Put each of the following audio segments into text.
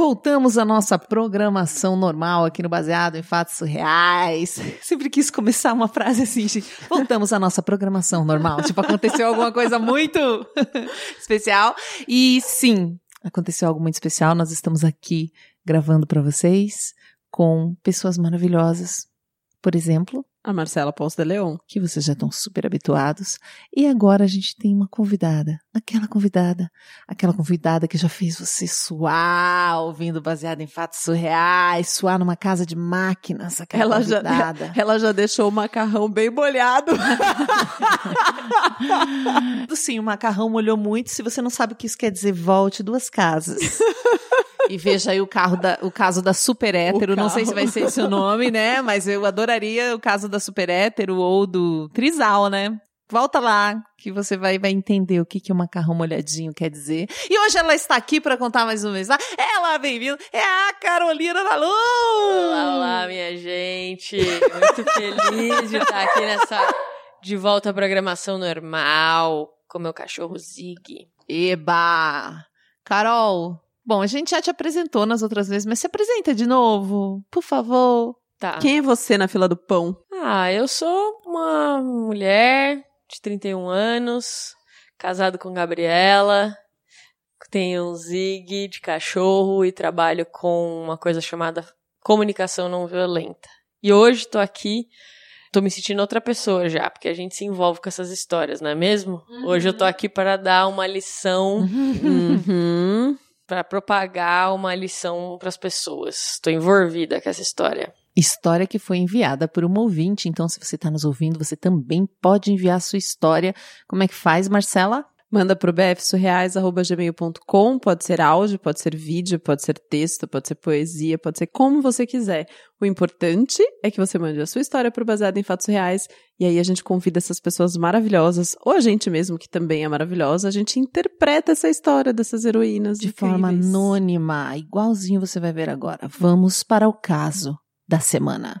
Voltamos à nossa programação normal aqui no Baseado em Fatos Surreais. Sempre quis começar uma frase assim, gente. Voltamos à nossa programação normal. Tipo, aconteceu alguma coisa muito especial. E sim, aconteceu algo muito especial. Nós estamos aqui gravando para vocês com pessoas maravilhosas. Por exemplo, A Marcela Ponce de Leon. que vocês já estão super habituados. E agora a gente tem uma convidada. Aquela convidada. Aquela convidada que já fez você suar, ouvindo baseado em fatos surreais, suar numa casa de máquinas. Aquela Ela já, convidada. ela já deixou o macarrão bem molhado. Sim, o macarrão molhou muito. Se você não sabe o que isso quer dizer, volte duas casas. E veja aí o, carro da, o caso da super hétero. Não sei se vai ser esse o nome, né? Mas eu adoraria o caso da super hétero ou do trisal, né? Volta lá, que você vai, vai entender o que, que o macarrão molhadinho quer dizer. E hoje ela está aqui para contar mais uma vez. lá. Ela, bem-vinda, é a Carolina Malu! Olá, olá, minha gente. Muito feliz de estar aqui nessa de volta à programação normal com meu cachorro Zig. Eba! Carol, bom, a gente já te apresentou nas outras vezes, mas se apresenta de novo, por favor. Tá. Quem é você na fila do pão? Ah, eu sou uma mulher de 31 anos, casado com Gabriela, tenho um Zig de cachorro e trabalho com uma coisa chamada comunicação não violenta. E hoje tô aqui, tô me sentindo outra pessoa já, porque a gente se envolve com essas histórias, não é mesmo? Hoje eu tô aqui para dar uma lição Uhum. Para propagar uma lição para as pessoas. Estou envolvida com essa história. História que foi enviada por uma ouvinte, então se você está nos ouvindo, você também pode enviar sua história. Como é que faz, Marcela? Manda pro bfsurreais.gmail.com, pode ser áudio, pode ser vídeo, pode ser texto, pode ser poesia, pode ser como você quiser. O importante é que você mande a sua história pro Baseado em Fatos Reais, e aí a gente convida essas pessoas maravilhosas, ou a gente mesmo, que também é maravilhosa, a gente interpreta essa história dessas heroínas De forma incríveis. anônima, igualzinho você vai ver agora. Vamos para o caso da semana.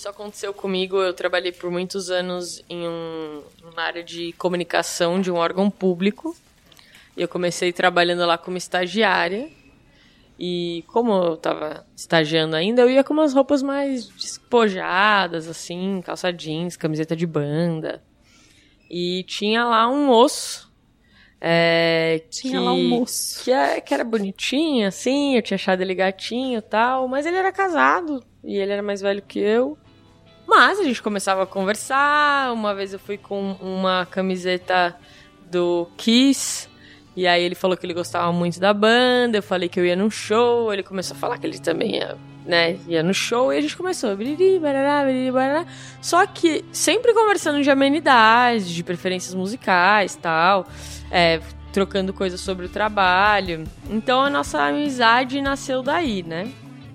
Isso aconteceu comigo. Eu trabalhei por muitos anos em um, uma área de comunicação de um órgão público. E eu comecei trabalhando lá como estagiária. E como eu estava estagiando ainda, eu ia com umas roupas mais despojadas, assim, calça jeans, camiseta de banda. E tinha lá um moço. é, Tinha que- lá um moço. que, é- que era bonitinho, assim, eu tinha achado ele gatinho e tal, mas ele era casado e ele era mais velho que eu. Mas a gente começava a conversar. Uma vez eu fui com uma camiseta do Kiss. E aí ele falou que ele gostava muito da banda. Eu falei que eu ia num show. Ele começou a falar que ele também ia, né, ia no show. E a gente começou. Biriri, barará, biriri, barará. Só que sempre conversando de amenidades, de preferências musicais tal. É, trocando coisas sobre o trabalho. Então a nossa amizade nasceu daí, né?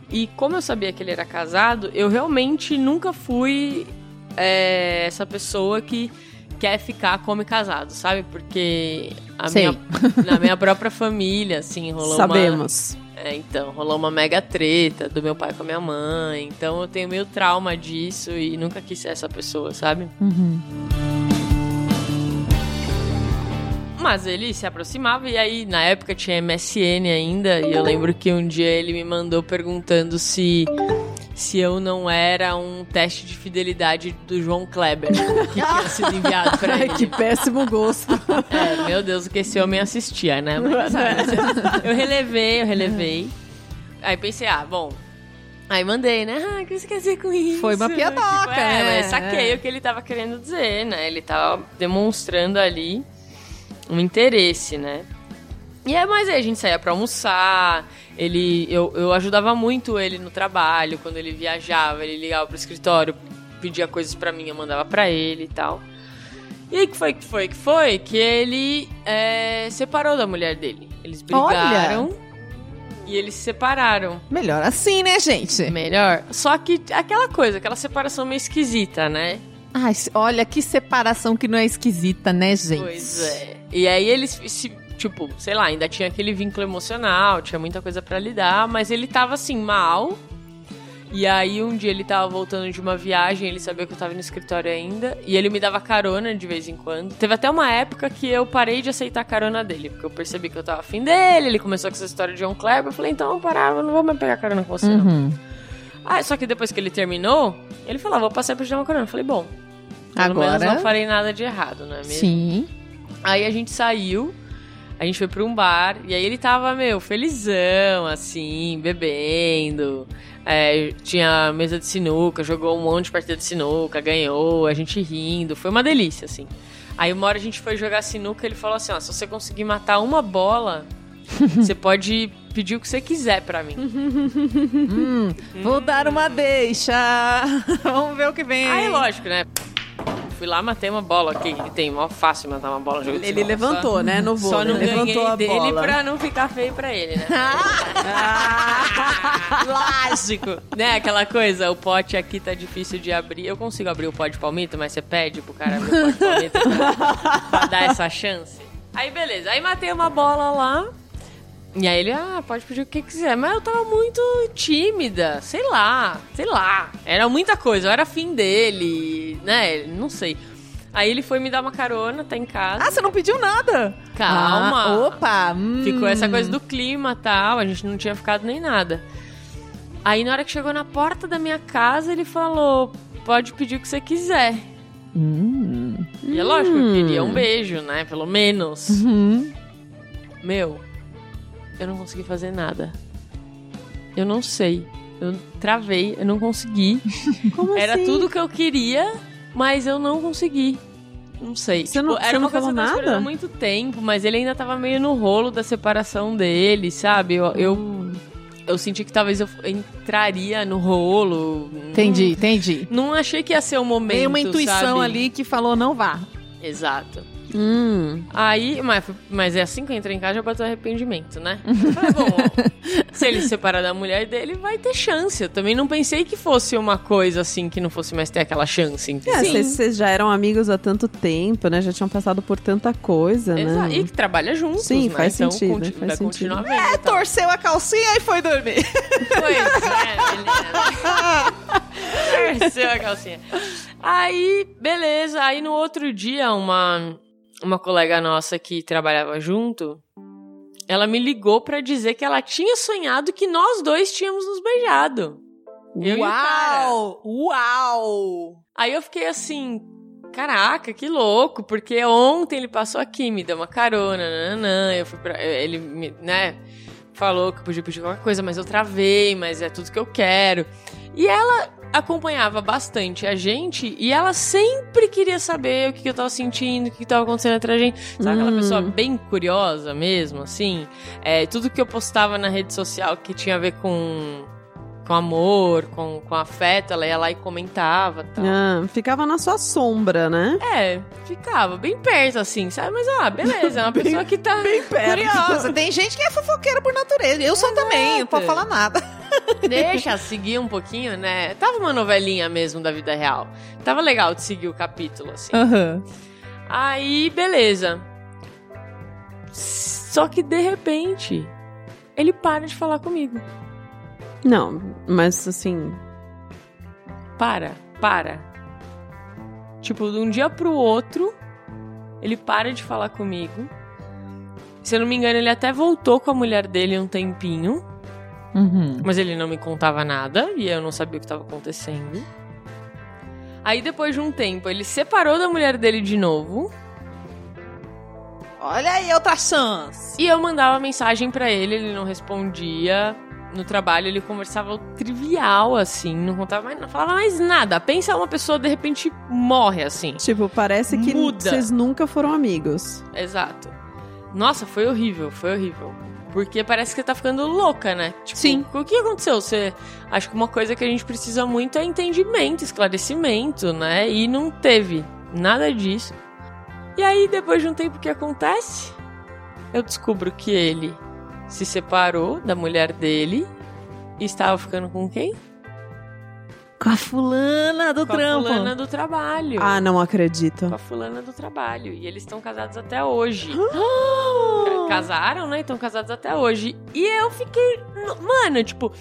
E como eu sabia que ele era casado, eu realmente nunca fui é, essa pessoa que quer ficar como casado, sabe? Porque a Sei. minha, na minha própria família, assim, rolou uma... Sabemos. É, então, rolou uma mega treta do meu pai com a minha mãe. Então eu tenho meio trauma disso e nunca quis ser essa pessoa, sabe? Uhum. Mas ele se aproximava e aí na época tinha MSN ainda e eu lembro que um dia ele me mandou perguntando se se eu não era um teste de fidelidade do João Kleber que tinha sido enviado pra Ai, ele. que péssimo gosto. É, meu Deus, o que esse homem assistia, né? Mas, sabe, eu relevei, eu relevei. Aí pensei, ah, bom. Aí mandei, né? Ah, o que você quer dizer com isso? Foi uma piadoca, Tipo, é, né? mas saquei o que ele tava querendo dizer, né? Ele tava demonstrando ali um interesse, né? E aí, mas aí a gente saía pra almoçar, ele, eu, eu ajudava muito ele no trabalho, quando ele viajava, ele ligava pro escritório, pedia coisas pra mim, eu mandava pra ele e tal. E aí que foi que foi que foi? Que ele é, separou da mulher dele. Eles brigaram. E eles se separaram. Melhor assim, né, gente? Melhor. Só que aquela coisa, aquela separação meio esquisita, né? Ai, olha que separação que não é esquisita, né, gente? Pois é. E aí eles se tipo, sei lá, ainda tinha aquele vínculo emocional, tinha muita coisa para lidar, mas ele tava assim mal. E aí um dia ele tava voltando de uma viagem, ele sabia que eu tava no escritório ainda, e ele me dava carona de vez em quando. Teve até uma época que eu parei de aceitar a carona dele, porque eu percebi que eu tava afim dele, ele começou com essa história de John Kleber, eu falei, então eu parar, eu não vou mais pegar carona com você, não. Uhum. Ah, só que depois que ele terminou, ele falou, ah, vou passar pra te dar uma carona. Eu falei, bom, pelo menos Agora. não falei nada de errado, não é mesmo? Sim. Aí a gente saiu, a gente foi pra um bar, e aí ele tava, meu, felizão, assim, bebendo. É, tinha mesa de sinuca, jogou um monte de partida de sinuca, ganhou, a gente rindo, foi uma delícia, assim. Aí uma hora a gente foi jogar sinuca, ele falou assim, ó, se você conseguir matar uma bola, você pode pedir o que você quiser pra mim. Hum, vou dar uma deixa. Vamos ver o que vem. Aí, lógico, né? Fui lá, matei uma bola aqui, que tem mó fácil matar uma bola no jogo de Ele sinuca, levantou, né, no Só, voo. só não levantou ganhei a dele bola. pra não ficar feio pra ele, né? Lógico. Né, aquela coisa, o pote aqui tá difícil de abrir. Eu consigo abrir o pote de palmito, mas você pede pro cara abrir o pote de palmito pra, pra dar essa chance. Aí, beleza. Aí matei uma bola lá. E aí ele, ah, pode pedir o que quiser. Mas eu tava muito tímida, sei lá, sei lá. Era muita coisa, eu era fim dele, né? Não sei. Aí ele foi me dar uma carona, tá em casa. Ah, você não pediu nada. Calma. Ah, opa. hum. Ficou essa coisa do clima e tal, a gente não tinha ficado nem nada. Aí na hora que chegou na porta da minha casa, ele falou: pode pedir o que você quiser. Hum. E é lógico, eu queria um beijo, né? Pelo menos. Uhum. Meu, eu não consegui fazer nada. Eu não sei. Eu travei, eu não consegui. Como Era assim? tudo que eu queria, mas eu não consegui. Não sei. Você não- Tipo, você era não uma coisa falou que eu nada? há muito tempo, mas ele ainda tava meio no rolo da separação dele, sabe? Eu, eu, Hum. eu senti que talvez eu entraria no rolo. Entendi, entendi. Não, não achei que ia ser o momento. Tem uma intuição sabe? ali que falou não vá. Exato. Hum. Aí, mas, mas é assim que eu entrei em casa, já bateu arrependimento, né? Eu falei, bom, se ele se separar da mulher dele, vai ter chance. Eu também não pensei que fosse uma coisa assim, que não fosse mais ter aquela chance, entendeu? É, vocês, já eram amigos há tanto tempo, né? Já tinham passado por tanta coisa, Exa- né? E que trabalha juntos, Sim, né? faz então, sentido, faz vai sentido. vendo. É, e tal. torceu a calcinha e foi dormir. Pois é, menina. Torceu a calcinha. Aí, beleza. Aí no outro dia, uma, uma colega nossa que trabalhava junto, ela me ligou pra dizer que ela tinha sonhado que nós dois tínhamos nos beijado. Eu. Uau! Uau! Aí eu fiquei assim, caraca, que louco, porque ontem ele passou aqui, me deu uma carona, nananã, eu fui pra, ele me, né, falou que eu podia pedir qualquer coisa, mas eu travei, mas é tudo que eu quero. E ela acompanhava bastante a gente e ela sempre queria saber o que, que eu tava sentindo, o que, que tava acontecendo entre a gente. Sabe aquela Hum. pessoa bem curiosa mesmo, assim? É, tudo que eu postava na rede social que tinha a ver com, com amor, com, com afeto, ela ia lá e comentava tal. Ah, ficava na sua sombra, né? É, ficava bem perto, assim, sabe? Mas, ah, beleza, é uma pessoa que tá... Curiosa. Tem gente que é fofoqueira por natureza. Eu sou também, não posso falar nada. Deixa seguir um pouquinho, né? Tava uma novelinha mesmo da vida real. Tava legal de seguir o capítulo, assim. Aham. Aí, beleza. Só que, de repente, ele para de falar comigo. Não, mas assim. Para, para. Tipo, de um dia pro outro, ele para de falar comigo. Se eu não me engano, ele até voltou com a mulher dele um tempinho. Uhum. Mas ele não me contava nada e eu não sabia o que estava acontecendo. Aí depois de um tempo, ele separou da mulher dele de novo Olha aí outra chance. e eu mandava mensagem pra ele, ele não respondia. No trabalho ele conversava o trivial assim, não contava mais, não falava mais nada. Pensa uma pessoa de repente morre assim. Tipo, parece que Muda. vocês nunca foram amigos. Exato. Nossa, foi horrível, foi horrível. Porque parece que tá ficando louca, né? Tipo, Sim. O que aconteceu? Você acho que uma coisa que a gente precisa muito é entendimento, esclarecimento, né? E não teve nada disso. E aí, depois de um tempo que acontece, eu descubro que ele se separou da mulher dele e estava ficando com quem? Com a fulana do com a trampo. fulana do trabalho. Ah, não acredito. Com a fulana do trabalho. E eles estão casados até hoje. Casaram, né? Estão casados até hoje. E eu fiquei. Mano, tipo,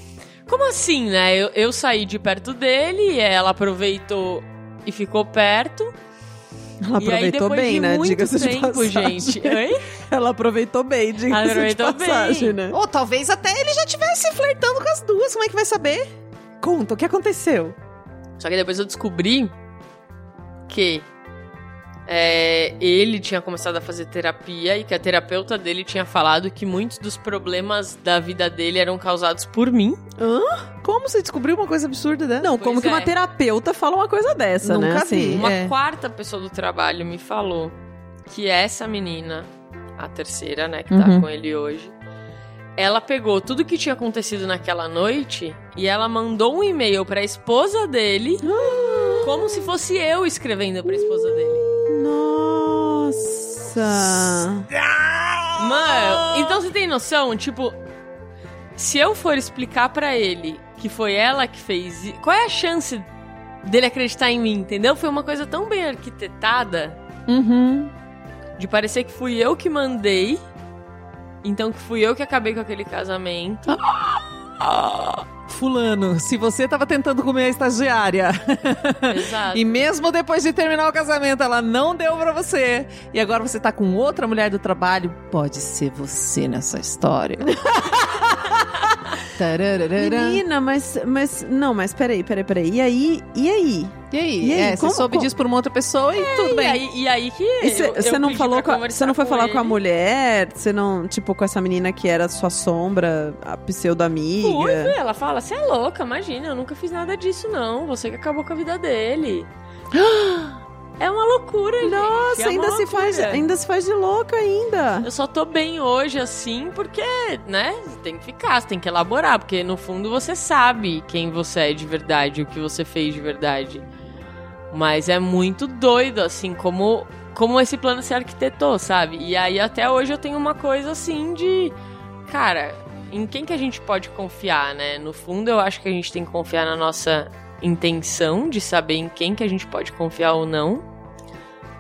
como assim, né? Eu, eu saí de perto dele, ela aproveitou e ficou perto. Ela e aí, aproveitou depois bem, de né? muito Diga-se de passagem. gente. Oi? Ela aproveitou bem, diga-se de Aproveitou passagem, bem. né? Ou talvez até ele já tivesse flertando com as duas. Como é que vai saber? Conta, o que aconteceu? Só que depois eu descobri que é, ele tinha começado a fazer terapia e que a terapeuta dele tinha falado que muitos dos problemas da vida dele eram causados por mim. Como você descobriu uma coisa absurda dessa? Não, como Pois que uma é. terapeuta fala uma coisa dessa, né? Nunca vi. Uma É. quarta pessoa do trabalho me falou que essa menina, a terceira, né, que tá Uhum. com ele hoje, ela pegou tudo que tinha acontecido naquela noite e ela mandou um e-mail pra esposa dele, como se fosse eu escrevendo pra esposa dele. Nossa. Mano, então você tem noção? Tipo, se eu for explicar pra ele que foi ela que fez, qual é a chance dele acreditar em mim, entendeu? Foi uma coisa tão bem arquitetada Uhum. de parecer que fui eu que mandei, então que fui eu que acabei com aquele casamento. Fulano, se você tava tentando comer a estagiária Exato. e mesmo depois de terminar o casamento ela não deu pra você e agora você tá com outra mulher do trabalho, pode ser você nessa história. Menina, mas, mas. Não, mas peraí, peraí, peraí. E aí? E aí? E aí? E aí, É, como- você soube como- disso por uma outra pessoa e tudo E bem. aí, e aí que E cê- eu- Você eu não pedi falou pra com a, você não foi falar com a ele. mulher? Você não, tipo, com essa menina que era sua sombra, a pseudo-amiga? Fui, ela fala, você é louca, imagina, eu nunca fiz nada disso não, você que acabou com a vida dele. É uma loucura, gente. Nossa, é ainda se, faz, loucura. ainda se faz de louca ainda. Eu só tô bem hoje, assim, porque, né, você tem que ficar, você tem que elaborar, porque no fundo você sabe quem você é de verdade, o que você fez de verdade. Mas é muito doido, assim, como, como esse plano se arquitetou, sabe? E aí até hoje eu tenho uma coisa assim de. Cara, em quem que a gente pode confiar, né? No fundo, eu acho que a gente tem que confiar na nossa intenção de saber em quem que a gente pode confiar ou não.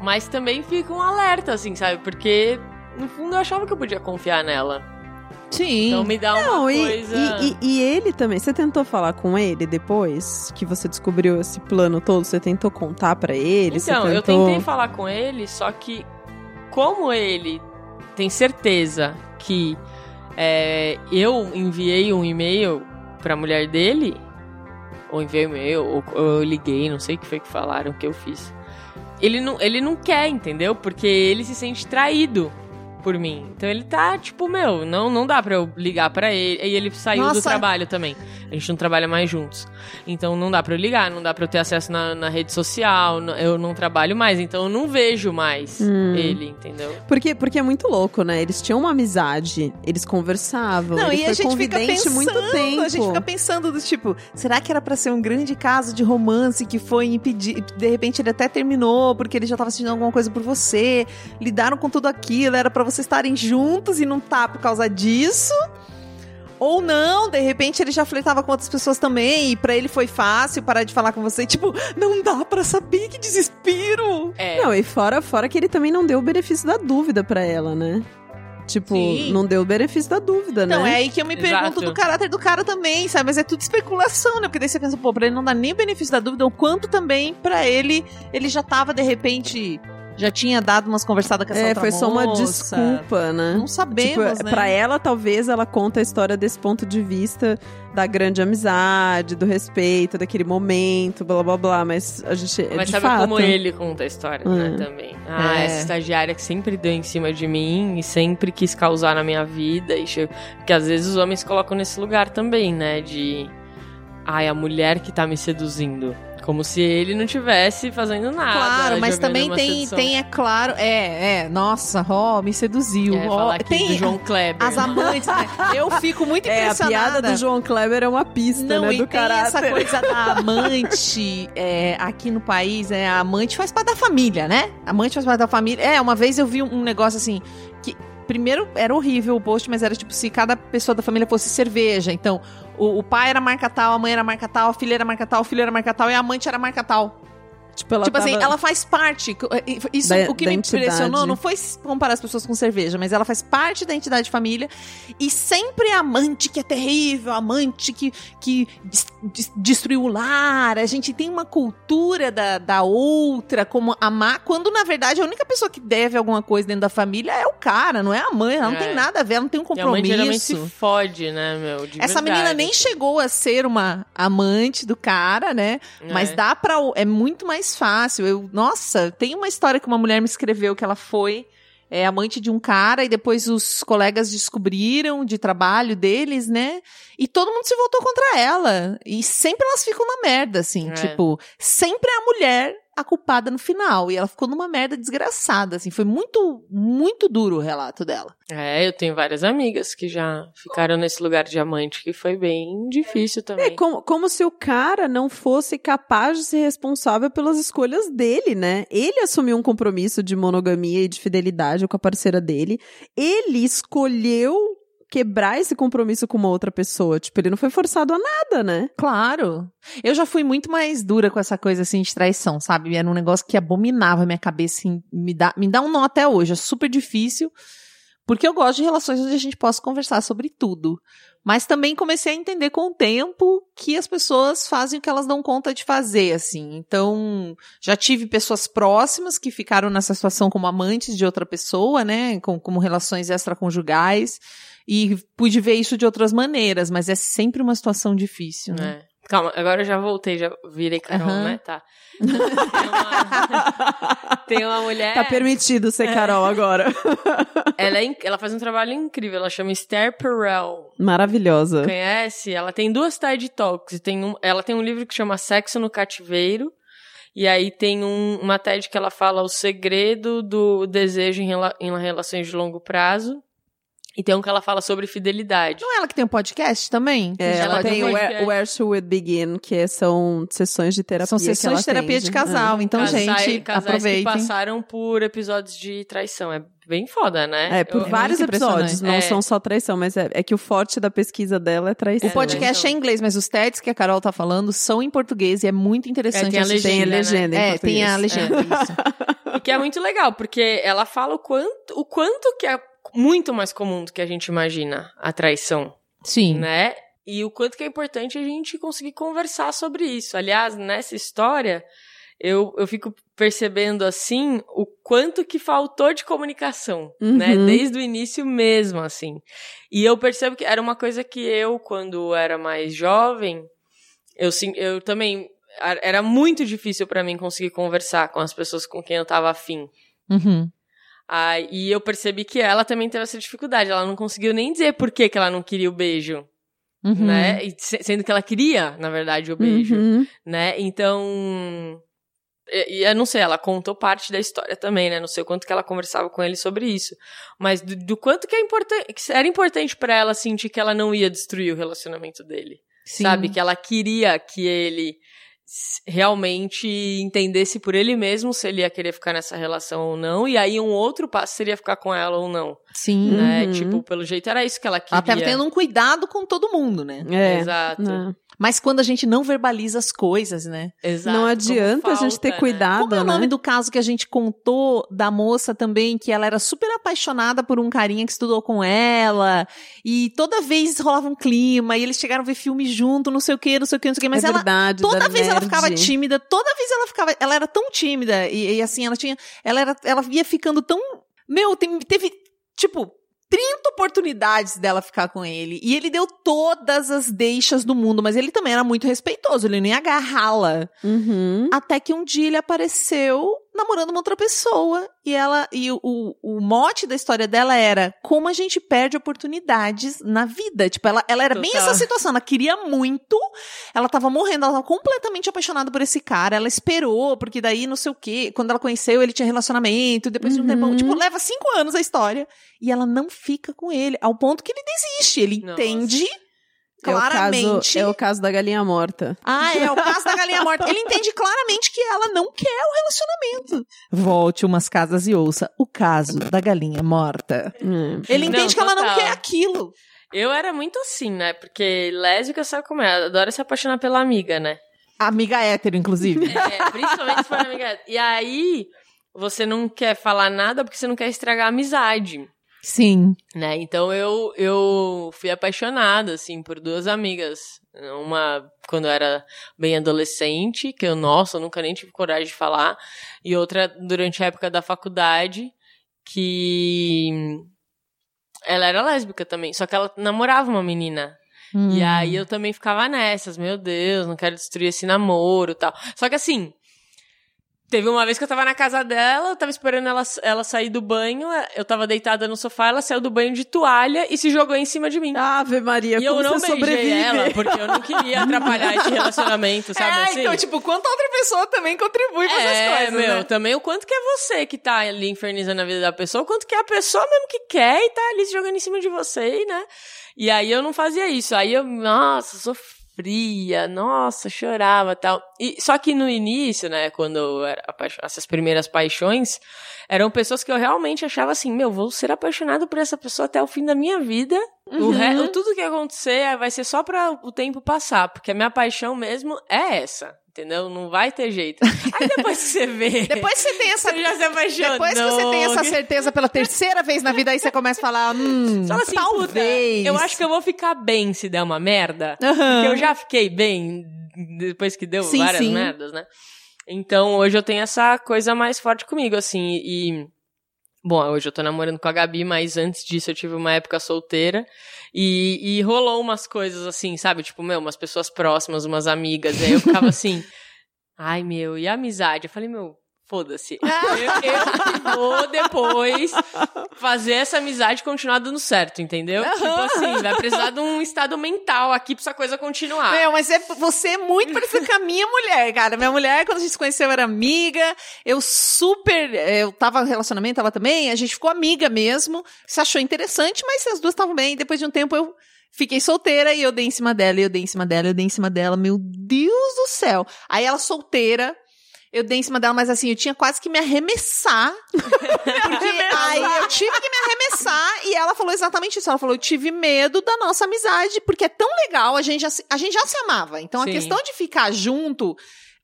Mas também fica um alerta, assim, sabe? Porque no fundo eu achava que eu podia confiar nela. Sim. Então me dá Não, uma e, coisa. e, e- e ele também. Você tentou falar com ele depois que você descobriu esse plano todo? Você tentou contar pra ele? Então, você eu tentou... tentei falar com ele, só que como ele tem certeza que é, eu enviei um e-mail pra mulher dele, ou enviei um e-mail, ou, ou eu liguei, não sei o que foi que falaram que eu fiz. Ele não, ele não quer, entendeu? Porque ele se sente traído por mim. Então ele tá, tipo, meu, não, não dá pra eu ligar pra ele. E ele saiu do Nossa. trabalho também. A gente não trabalha mais juntos. Então não dá pra eu ligar, não dá pra eu ter acesso na, na rede social. Eu não trabalho mais, então eu não vejo mais Hum. ele, entendeu? Porque, porque é muito louco, né? Eles tinham uma amizade, eles conversavam. Não, ele e foi a gente fica pensando, muito tempo. a gente fica pensando do tipo, será que era pra ser um grande caso de romance que foi impedir, de repente ele até terminou porque ele já tava sentindo alguma coisa por você, lidaram com tudo aquilo, era pra vocês estarem juntos e não tá por causa disso? Ou não, de repente ele já flertava com outras pessoas também e pra ele foi fácil parar de falar com você, tipo, não dá pra saber que desespero. É. Não, e fora, fora que ele também não deu o benefício da dúvida pra ela, né? Tipo, Sim. não deu o benefício da dúvida, Então, né? é aí que eu me pergunto Exato. do caráter do cara também, sabe? Mas é tudo especulação, né? Porque daí você pensa, pô, pra ele não dar nem o benefício da dúvida, o quanto também pra ele, ele já tava, de repente, já tinha dado umas conversadas com essa É, outra foi só uma moça. desculpa, né? Não sabemos, tipo, né? pra ela, talvez, ela conta a história desse ponto de vista da grande amizade, do respeito, daquele momento, blá blá blá, mas a gente, Mas de sabe fato... como ele conta a história, né, Hum. também. Ah, É. essa estagiária que sempre deu em cima de mim e sempre quis causar na minha vida. E che... Porque às vezes os homens colocam nesse lugar também, né? De. Ai, a mulher que tá me seduzindo. Como se ele não tivesse fazendo nada. Claro, mas também tem, sedução. tem, é claro, é, é, nossa, ó, me seduziu. É, ó, falar aqui tem do João Kleber. as amantes, né? Eu fico muito É, a impressionada. piada do João Kleber é uma pista, Não, né, e do tem caráter. essa coisa da amante é, aqui no país, é, a amante faz parte da família, né? A amante faz parte da família. É, uma vez eu vi um, um negócio assim, que primeiro era horrível o post, mas era tipo se cada pessoa da família fosse cerveja. Então, o, o pai era marca tal, a mãe era marca tal, a filha era marca tal, o filho era marca tal e a amante era marca tal. Tipo, ela tipo assim, tava- ela faz parte. Isso, Da- o que me entidade. impressionou não foi comparar as pessoas com cerveja, mas ela faz parte da entidade de família. E sempre a amante que é terrível, a amante que, que des- des- destruiu o lar. A gente tem uma cultura da, da outra como amar, quando na verdade a única pessoa que deve alguma coisa dentro da família é o cara, não é a mãe. Ela não É. tem nada a ver, ela não tem um E a mãe geralmente se compromisso. fode, né, meu? de Essa menina verdade, nem assim. chegou a ser uma amante do cara, né? Mas É. dá pra. É muito mais fácil. Eu, nossa, tem uma história que uma mulher me escreveu que ela foi é, amante de um cara e depois os colegas descobriram de trabalho deles, né? E todo mundo se voltou contra ela. E sempre elas ficam na merda, assim. É. Tipo, sempre é a mulher a culpada no final. E ela ficou numa merda desgraçada, assim. Foi muito, muito duro o relato dela. É, eu tenho várias amigas que já ficaram nesse lugar de amante, que foi bem difícil também. É como, como se o cara não fosse capaz de ser responsável pelas escolhas dele, né? Ele assumiu um compromisso de monogamia e de fidelidade com a parceira dele. Ele escolheu quebrar esse compromisso com uma outra pessoa. Tipo, ele não foi forçado a nada, né? Claro. Eu já fui muito mais dura com essa coisa assim de traição, sabe? Era um negócio que abominava a minha cabeça, assim, me dá, me dá um nó até hoje, é super difícil, porque eu gosto de relações onde a gente possa conversar sobre tudo. Mas também comecei a entender com o tempo que as pessoas fazem o que elas dão conta de fazer, assim. Então, já tive pessoas próximas que ficaram nessa situação como amantes de outra pessoa, né? Com, como relações extraconjugais. E pude ver isso de outras maneiras, mas é sempre uma situação difícil, né? É. Calma, agora eu já voltei, já virei Carol, Aham. né? Tá. Tem uma, tem uma mulher. Tá permitido ser Carol agora. ela, é ela faz um trabalho incrível, ela chama Esther Perel. Maravilhosa. Conhece? Ela tem duas TED Talks. Tem um, ela tem um livro que chama Sexo no Cativeiro. E aí tem um- uma TED que ela fala o segredo do desejo em, rela- em relações de longo prazo. E tem um que ela fala sobre fidelidade. Não é ela que tem um podcast também? É, Já ela pode tem um o Where. Where Should Begin, que são sessões de terapia. São que ela sessões de terapia de atende. casal. Então, Casais- gente, casais aproveitem. que passaram por episódios de traição. É bem foda, né? É, por Eu- vários muito episódios, não É. são só traição, mas é, é que o forte da pesquisa dela é traição. O podcast é em inglês, mas os TEDs que a Carol tá falando são em português e é muito interessante É, tem a assistir. Tem a legenda, legenda em É, português. tem a legenda, isso. E que é muito legal, porque ela fala o quanto, o quanto que é muito mais comum do que a gente imagina a traição, Sim. né? E o quanto que é importante a gente conseguir conversar sobre isso. Aliás, nessa história, eu, eu fico percebendo assim o quanto que faltou de comunicação, Uhum. né? Desde o início mesmo, assim. E eu percebo que era uma coisa que eu, quando era mais jovem, eu, sim- eu também. Era muito difícil pra mim conseguir conversar com as pessoas com quem eu tava afim. Uhum. Ah, e eu percebi que ela também teve essa dificuldade. Ela não conseguiu nem dizer por que, que ela não queria o beijo, Uhum. né? Se- sendo que ela queria, na verdade, o beijo, Uhum. né? Então. E, e eu não sei, ela contou parte da história também, né? Não sei o quanto que ela conversava com ele sobre isso. Mas do, do quanto que, é importante, que era importante pra ela sentir que ela não ia destruir o relacionamento dele. Sim. Sabe? Que ela queria que ele realmente entendesse por ele mesmo se ele ia querer ficar nessa relação ou não. E aí um outro passo seria ficar com ela ou não. Sim. Né? Uhum. Tipo, pelo jeito era isso que ela queria. Ela tava tendo um cuidado com todo mundo, né? É. Exato. Não. Mas quando a gente não verbaliza as coisas, né? Exato. Não adianta a gente falta, ter né? cuidado, Como é o né? nome do caso que a gente contou da moça também, que ela era super apaixonada por um carinha que estudou com ela, e toda vez rolava um clima, e eles chegaram a ver filme junto, não sei o que, não sei o que, não sei o que, mas é ela, verdade, toda da vez ela nerd. ficava tímida, toda vez ela ficava, ela era tão tímida, e, e assim, ela tinha, ela era, ela ia ficando tão, meu, teve, tipo, 30 oportunidades dela ficar com ele. E ele deu todas as deixas do mundo, mas ele também era muito respeitoso, ele nem ia agarrá-la. Uhum. Até que um dia ele apareceu namorando uma outra pessoa. E ela e o, o, mote da história dela era como a gente perde oportunidades na vida. Tipo, ela, ela era bem Total. essa situação. Ela queria muito, ela tava morrendo, ela tava completamente apaixonada por esse cara. Ela esperou, porque daí não sei o quê. Quando ela conheceu, ele tinha relacionamento. Depois de um Uhum. tempo, tipo, leva cinco anos a história. E ela não fica com ele, ao ponto que ele desiste. Ele Nossa. entende. Claramente. É o caso, é o caso da galinha morta. Ah, é o caso da galinha morta. Ele entende claramente que ela não quer o relacionamento. Volte umas casas e ouça o caso da galinha morta. Hum. Ele Não, entende que ela não quer aquilo. Eu era muito assim, né? Porque lésbica sabe como é, adora se apaixonar pela amiga, né? Amiga hétero, inclusive. É, principalmente se for amiga. E aí, você não quer falar nada porque você não quer estragar a amizade. Sim. né? Então eu, eu fui apaixonada, assim, por duas amigas. Uma quando eu era bem adolescente, que eu, nossa, eu nunca nem tive coragem de falar. E outra durante a época da faculdade, que ela era lésbica também, só que ela namorava uma menina. E Hum. aí eu também ficava nessas, meu Deus, não quero destruir esse namoro e tal. Só que assim, teve uma vez que eu tava na casa dela, eu tava esperando ela, ela sair do banho, eu tava deitada no sofá, ela saiu do banho de toalha e se jogou em cima de mim. Ave Maria, e eu não você sobrevive? ela, porque eu não queria atrapalhar esse relacionamento, sabe é, assim? então, tipo, quanto outra pessoa também contribui com essas É, coisas, meu, né? também o quanto que é você que tá ali infernizando a vida da pessoa, o quanto que é a pessoa mesmo que quer e tá ali se jogando em cima de você, né? E aí eu não fazia isso. Aí eu, nossa, sofria, nossa, chorava e tal. E, só que no início, né, quando eu era essas primeiras paixões, eram pessoas que eu realmente achava assim, meu, vou ser apaixonado por essa pessoa até o fim da minha vida. O re- tudo que acontecer vai ser só pra o tempo passar, porque a minha paixão mesmo é essa. Entendeu? Não vai ter jeito. Aí depois que você vê. Depois que você tem essa... Você já se apaixonou. Depois que você tem essa certeza pela terceira vez na vida, aí você começa a falar, hum, Fala assim, talvez. eu acho que eu vou ficar bem se der uma merda. Aham. Porque eu já fiquei bem depois que deu Sim, várias sim. merdas, né? Então hoje eu tenho essa coisa mais forte comigo, assim, e. Bom, hoje eu tô namorando com a Gabi, mas antes disso eu tive uma época solteira e, e rolou umas coisas assim, sabe? Tipo, meu, umas pessoas próximas, umas amigas, e aí eu ficava assim, ai meu, e a amizade? Eu falei, meu, foda-se. Eu, eu que vou depois fazer essa amizade continuar dando certo, entendeu? Tipo assim, vai precisar de um estado mental aqui pra essa coisa continuar. Meu, mas é, você é muito parecido com a minha mulher, cara. Minha mulher, quando a gente se conheceu, era amiga. Eu super. Eu tava em relacionamento, ela também. A gente ficou amiga mesmo. Se achou interessante, mas as duas estavam bem. Depois de um tempo, eu fiquei solteira e eu dei em cima dela, e eu dei em cima dela, eu dei em cima dela. Meu Deus do céu. Aí ela solteira. Eu dei em cima dela, mas assim, eu tinha quase que me arremessar. Porque aí eu tive que me arremessar e ela falou exatamente isso. Ela falou: eu tive medo da nossa amizade, porque é tão legal, a gente já se, a gente já se amava. Então a Sim. questão de ficar junto,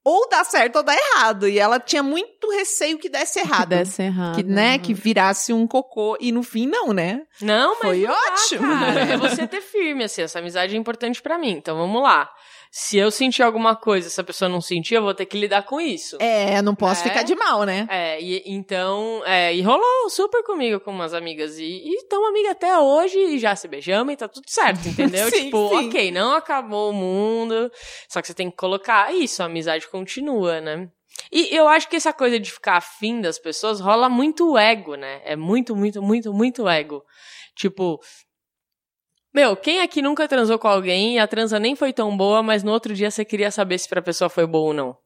ou dá certo ou dá errado. E ela tinha muito receio que desse errado. Desse errado. Que, né, que virasse um cocô. E no fim, não, né? Não, mas Foi não dá, ótimo. cara. É você ter firme, assim, essa amizade é importante pra mim. Então vamos lá. Se eu sentir alguma coisa, essa pessoa não sentir, eu vou ter que lidar com isso. É, não posso É. ficar de mal, né? É, e então, é, e rolou super comigo com umas amigas e, e tão amiga até hoje e já se beijamos e tá tudo certo, entendeu? Sim, tipo, sim. ok, não acabou o mundo, só que você tem que colocar isso, a amizade continua, né? E eu acho que essa coisa de ficar afim das pessoas rola muito ego, né? É muito, muito, muito, muito ego. Tipo, meu, quem aqui nunca transou com alguém e a transa nem foi tão boa, mas no outro dia você queria saber se pra pessoa foi boa ou não?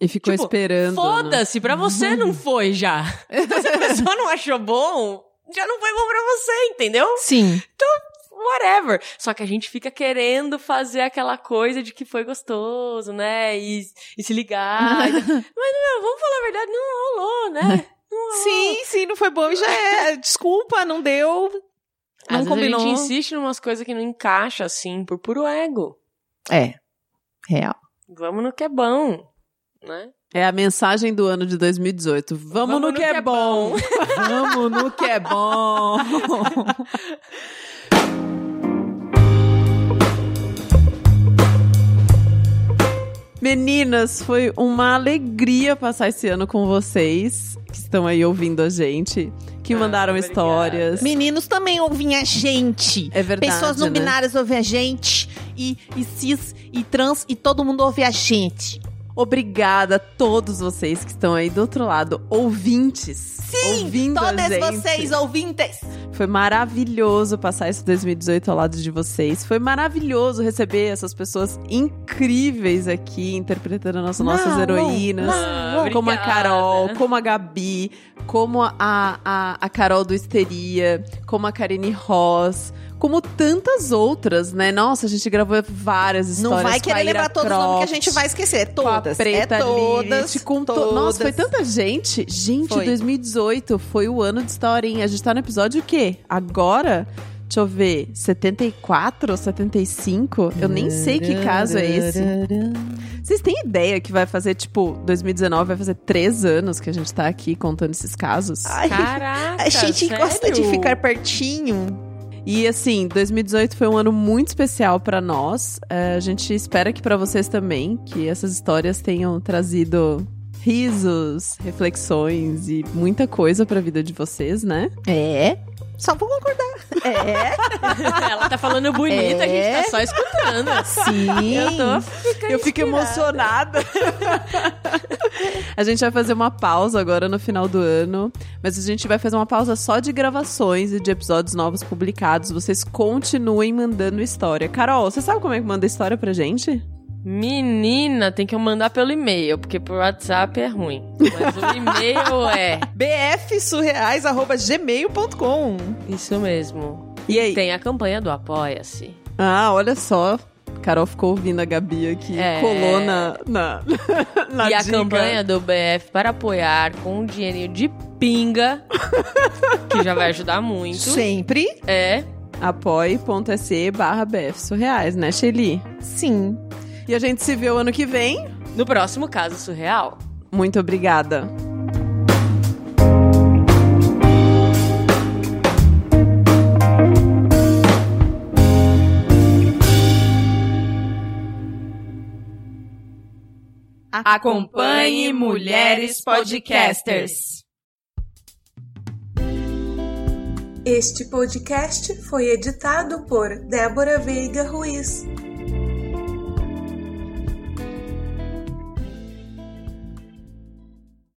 E ficou Tipo, esperando. né? Foda-se, pra você não foi já. Então, se a pessoa não achou bom, já não foi bom pra você, entendeu? Sim. Whatever. Só que a gente fica querendo fazer aquela coisa de que foi gostoso, né? E, e se ligar. Mas, não, vamos falar a verdade, não rolou, né? Não rolou. Sim, sim, não foi bom e já é. Desculpa, não deu. Não Às vezes combinou. a gente insiste em umas coisas que não encaixa, assim, por puro ego. É. Real. Vamos no que é bom, né? É a mensagem do ano de 2018. Vamos, no, que, é bom. Vamos no que é bom. Meninas, foi uma alegria passar esse ano com vocês que estão aí ouvindo a gente, que Ah, mandaram obrigada. histórias. Meninos também ouvem a gente. É verdade. Pessoas não né? binárias ouvem a gente. E, e cis, e trans, e todo mundo ouve a gente. Obrigada a todos vocês que estão aí do outro lado, ouvintes. Sim, ouvindo todas vocês ouvintes. Foi maravilhoso passar esse 2018 ao lado de vocês. Foi maravilhoso receber essas pessoas incríveis aqui interpretando as nossas Não, heroínas. não, como a. Carol, como a Gabi, como a, a, a Carol do Histeria, como a Karine Ross, como tantas outras, né? Nossa, a gente gravou várias histórias. Não vai com a querer Ira lembrar todos os nomes que a gente vai esquecer. com a Todas. Preta é todas. Lilith, com to- todas. Nossa, foi tanta gente. Gente, Foi. 2018 foi o ano de história, hein? A gente tá no episódio o quê? Agora? Deixa eu ver, 74 ou 75? Eu nem sei que caso é esse. Vocês têm ideia que vai fazer, tipo, 2019 vai fazer três anos que a gente tá aqui contando esses casos? Ai, Caraca, a gente gosta de sério? ficar pertinho. E assim, 2018 foi um ano muito especial pra nós. É, a gente espera que pra vocês também, que essas histórias tenham trazido risos, reflexões e muita coisa pra vida de vocês, né? É. Só vou concordar. É. Ela tá falando bonito, a gente tá só escutando. Sim. Eu tô Eu fico emocionada. a gente vai fazer uma pausa agora no final do ano, mas a gente vai fazer uma pausa só de gravações e de episódios novos publicados. Vocês continuem mandando história. Carol, você sabe como é que manda história pra gente? Menina, tem que mandar pelo e-mail, porque por WhatsApp é ruim. Mas o e-mail é bfsurreais.gmail.com isso mesmo. E aí? Tem a campanha do Apoia-se. Ah, olha só. Carol ficou ouvindo a Gabi aqui, É. colou na, na, na e a dica. campanha do BF para apoiar com um dinheirinho de pinga, que já vai ajudar muito. Sempre. É. apoie.se barra BF Surreais, né, Shelly? Sim. E a gente se vê o ano que vem. No próximo caso surreal. Muito obrigada. Acompanhe Mulheres Podcasters. Este podcast foi editado por Débora Veiga Ruiz.